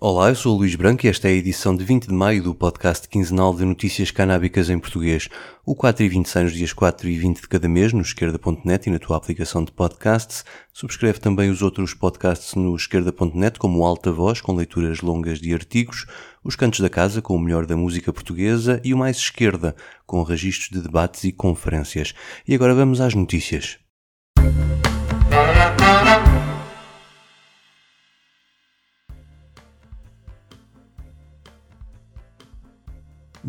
Olá, eu sou o Luís Branco e esta é a edição de 20 de maio do podcast quinzenal de notícias canábicas em português. O 4 e 20 sai nos dias 4 e 20 de cada mês no esquerda.net e na tua aplicação de podcasts. Subscreve também os outros podcasts no esquerda.net, como o Alta Voz, com leituras longas de artigos, os Cantos da Casa, com o melhor da música portuguesa, e o Mais Esquerda, com registros de debates e conferências. E agora vamos às notícias.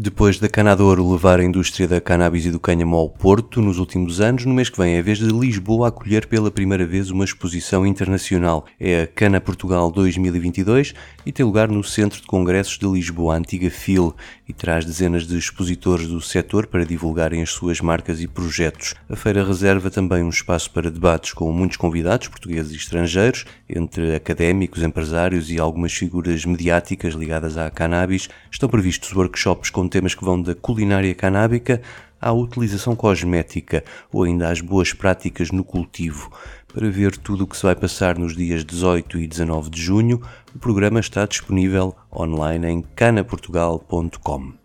Depois da Canador levar a indústria da cannabis e do cânhamo ao Porto nos últimos anos, no mês que vem é a vez de Lisboa acolher pela primeira vez uma exposição internacional. É a Cana Portugal 2022 e tem lugar no Centro de Congressos de Lisboa, a antiga FIL, e traz dezenas de expositores do setor para divulgarem as suas marcas e projetos. A feira reserva também um espaço para debates com muitos convidados, portugueses e estrangeiros, entre académicos, empresários e algumas figuras mediáticas ligadas à cannabis. Estão previstos workshops com temas que vão da culinária canábica à utilização cosmética ou ainda às boas práticas no cultivo. Para ver tudo o que se vai passar nos dias 18 e 19 de junho, o programa está disponível online em canaportugal.com.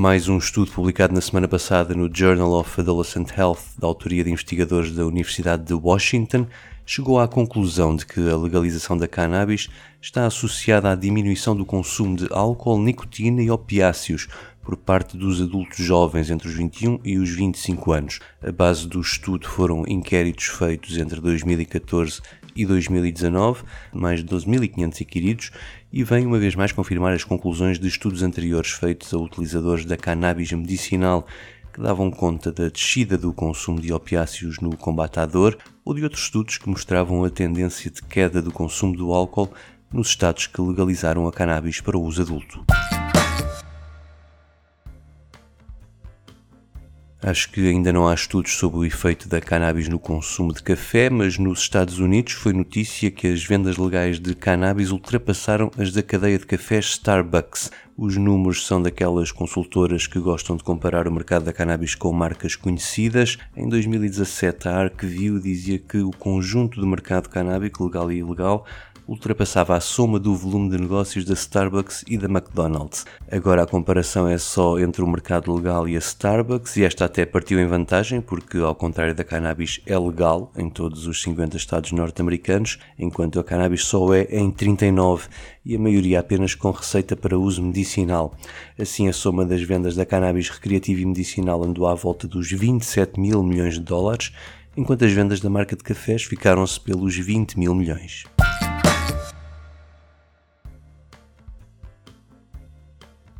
Mais um estudo publicado na semana passada no Journal of Adolescent Health, da autoria de investigadores da Universidade de Washington, chegou à conclusão de que a legalização da cannabis está associada à diminuição do consumo de álcool, nicotina e opiáceos por parte dos adultos jovens entre os 21 e os 25 anos. A base do estudo foram inquéritos feitos entre 2014 e 2019, mais de 12.500 inquiridos, e vem uma vez mais confirmar as conclusões de estudos anteriores feitos a utilizadores da cannabis medicinal que davam conta da descida do consumo de opiáceos no combate à dor ou de outros estudos que mostravam a tendência de queda do consumo do álcool nos estados que legalizaram a cannabis para o uso adulto. Acho que ainda não há estudos sobre o efeito da cannabis no consumo de café, mas nos Estados Unidos foi notícia que as vendas legais de cannabis ultrapassaram as da cadeia de cafés Starbucks. Os números são daquelas consultoras que gostam de comparar o mercado da cannabis com marcas conhecidas. Em 2017, a ArcView dizia que o conjunto do mercado canábico, legal e ilegal, ultrapassava a soma do volume de negócios da Starbucks e da McDonald's. Agora a comparação é só entre o mercado legal e a Starbucks e esta até partiu em vantagem porque, ao contrário da cannabis, é legal em todos os 50 estados norte-americanos, enquanto a cannabis só é em 39 e a maioria apenas com receita para uso medicinal. Assim, a soma das vendas da cannabis recreativa e medicinal andou à volta dos 27 mil milhões de dólares, enquanto as vendas da marca de cafés ficaram-se pelos 20 mil milhões.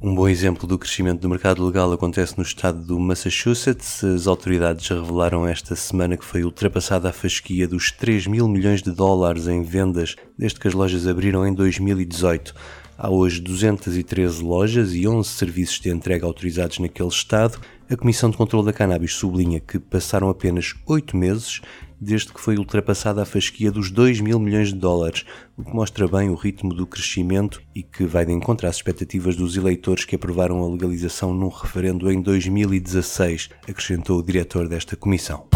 Um bom exemplo do crescimento do mercado legal acontece no estado do Massachusetts. As autoridades revelaram esta semana que foi ultrapassada a fasquia dos 3 mil milhões de dólares em vendas desde que as lojas abriram em 2018. Há hoje 213 lojas e 11 serviços de entrega autorizados naquele estado. A Comissão de Controlo da Cannabis sublinha que passaram apenas 8 meses desde que foi ultrapassada a fasquia dos 2 mil milhões de dólares, o que mostra bem o ritmo do crescimento e que vai de encontro às expectativas dos eleitores que aprovaram a legalização num referendo em 2016, acrescentou o diretor desta comissão.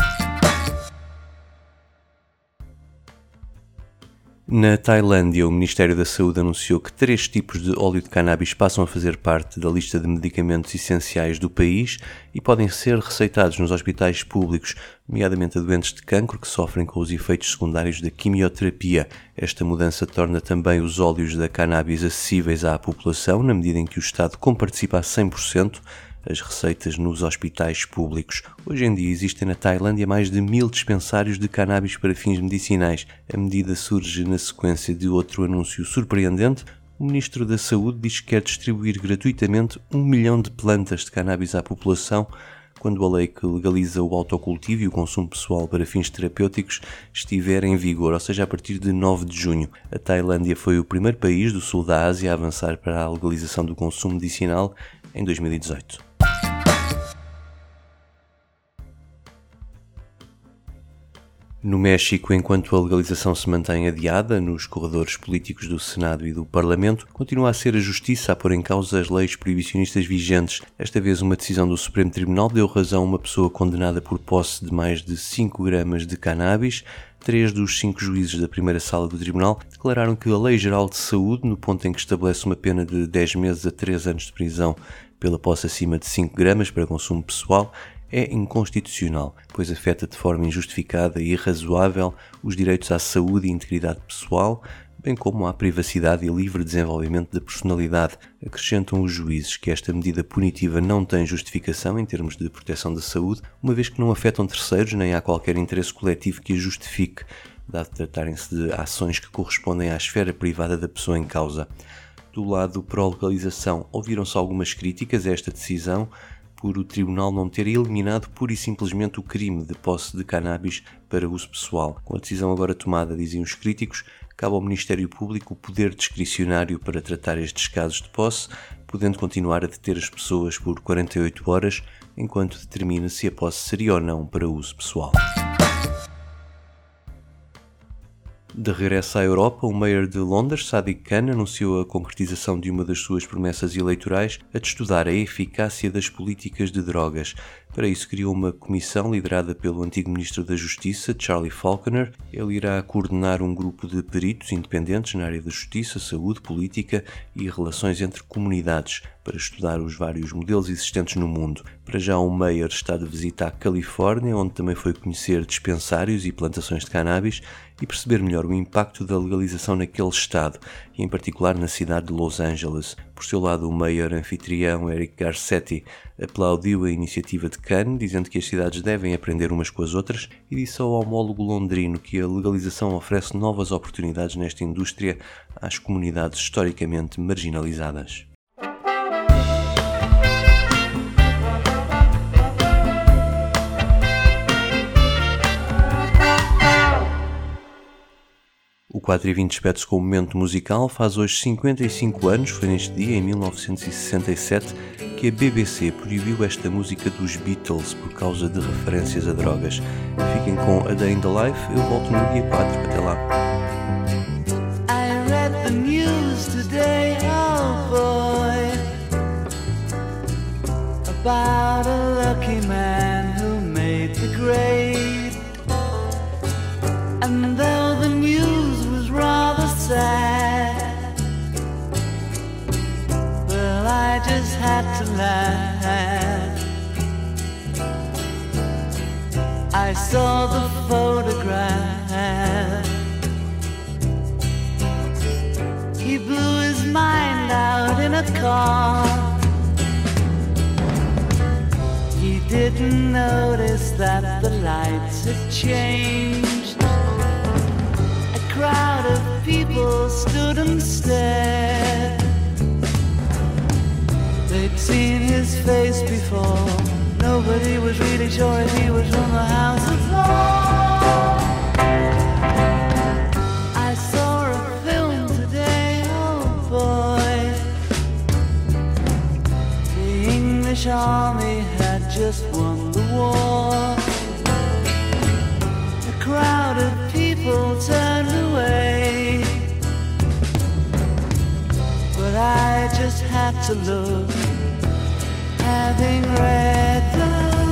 Na Tailândia, o Ministério da Saúde anunciou que três tipos de óleo de cannabis passam a fazer parte da lista de medicamentos essenciais do país e podem ser receitados nos hospitais públicos, nomeadamente a doentes de cancro que sofrem com os efeitos secundários da quimioterapia. Esta mudança torna também os óleos da cannabis acessíveis à população, na medida em que o Estado comparticipa a 100% as receitas nos hospitais públicos. Hoje em dia existem na Tailândia mais de mil dispensários de cannabis para fins medicinais. A medida surge na sequência de outro anúncio surpreendente. O Ministro da Saúde diz que quer distribuir gratuitamente um milhão de plantas de cannabis à população quando a lei que legaliza o autocultivo e o consumo pessoal para fins terapêuticos estiver em vigor, ou seja, a partir de 9 de junho. A Tailândia foi o primeiro país do sul da Ásia a avançar para a legalização do consumo medicinal em 2018. No México, enquanto a legalização se mantém adiada nos corredores políticos do Senado e do Parlamento, continua a ser a Justiça a pôr em causa as leis proibicionistas vigentes. Esta vez, uma decisão do Supremo Tribunal deu razão a uma pessoa condenada por posse de mais de 5 gramas de cannabis. três dos cinco juízes da primeira sala do tribunal declararam que a Lei Geral de Saúde, no ponto em que estabelece uma pena de 10 meses a 3 anos de prisão pela posse acima de 5 gramas para consumo pessoal, é inconstitucional, pois afeta de forma injustificada e irrazoável os direitos à saúde e integridade pessoal, bem como à privacidade e livre desenvolvimento da personalidade. Acrescentam os juízes que esta medida punitiva não tem justificação em termos de proteção da saúde, uma vez que não afetam terceiros nem há qualquer interesse coletivo que a justifique, dado tratarem-se de ações que correspondem à esfera privada da pessoa em causa. Do lado pró-legalização, ouviram-se algumas críticas a esta decisão, por o tribunal não ter eliminado pura e simplesmente o crime de posse de cannabis para uso pessoal. Com a decisão agora tomada, dizem os críticos, cabe ao Ministério Público o poder discricionário para tratar estes casos de posse, podendo continuar a deter as pessoas por 48 horas, enquanto determina se a posse seria ou não para uso pessoal. De regresso à Europa, o mayor de Londres, Sadiq Khan, anunciou a concretização de uma das suas promessas eleitorais a de estudar a eficácia das políticas de drogas. Para isso, criou uma comissão liderada pelo antigo Ministro da Justiça, Charlie Falconer. Ele irá coordenar um grupo de peritos independentes na área da justiça, saúde, política e relações entre comunidades para estudar os vários modelos existentes no mundo. Para já, o Mayer está de visita à Califórnia, onde também foi conhecer dispensários e plantações de cannabis e perceber melhor o impacto da legalização naquele estado, e em particular na cidade de Los Angeles. Por seu lado, o Mayor anfitrião Eric Garcetti aplaudiu a iniciativa de Cannes, dizendo que as cidades devem aprender umas com as outras, e disse ao homólogo londrino que a legalização oferece novas oportunidades nesta indústria às comunidades historicamente marginalizadas. 4 e 20 despede com o momento musical. Faz hoje 55 anos, foi neste dia, em 1967, que a BBC proibiu esta música dos Beatles por causa de referências a drogas. Fiquem com A Day in the Life, eu volto no dia 4. Até lá. I read the news today, oh boy, about a had to laugh. I saw the photograph. He blew his mind out in a car. He didn't notice that the lights had changed A crowd of people stood and stared. They'd seen his face before. Nobody was really sure if he was from the House of Lords. I saw a film today, oh boy. The English army had just won the war. A crowd of people turned away. I just had to look, having read the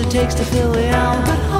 It takes to fill the alcohol.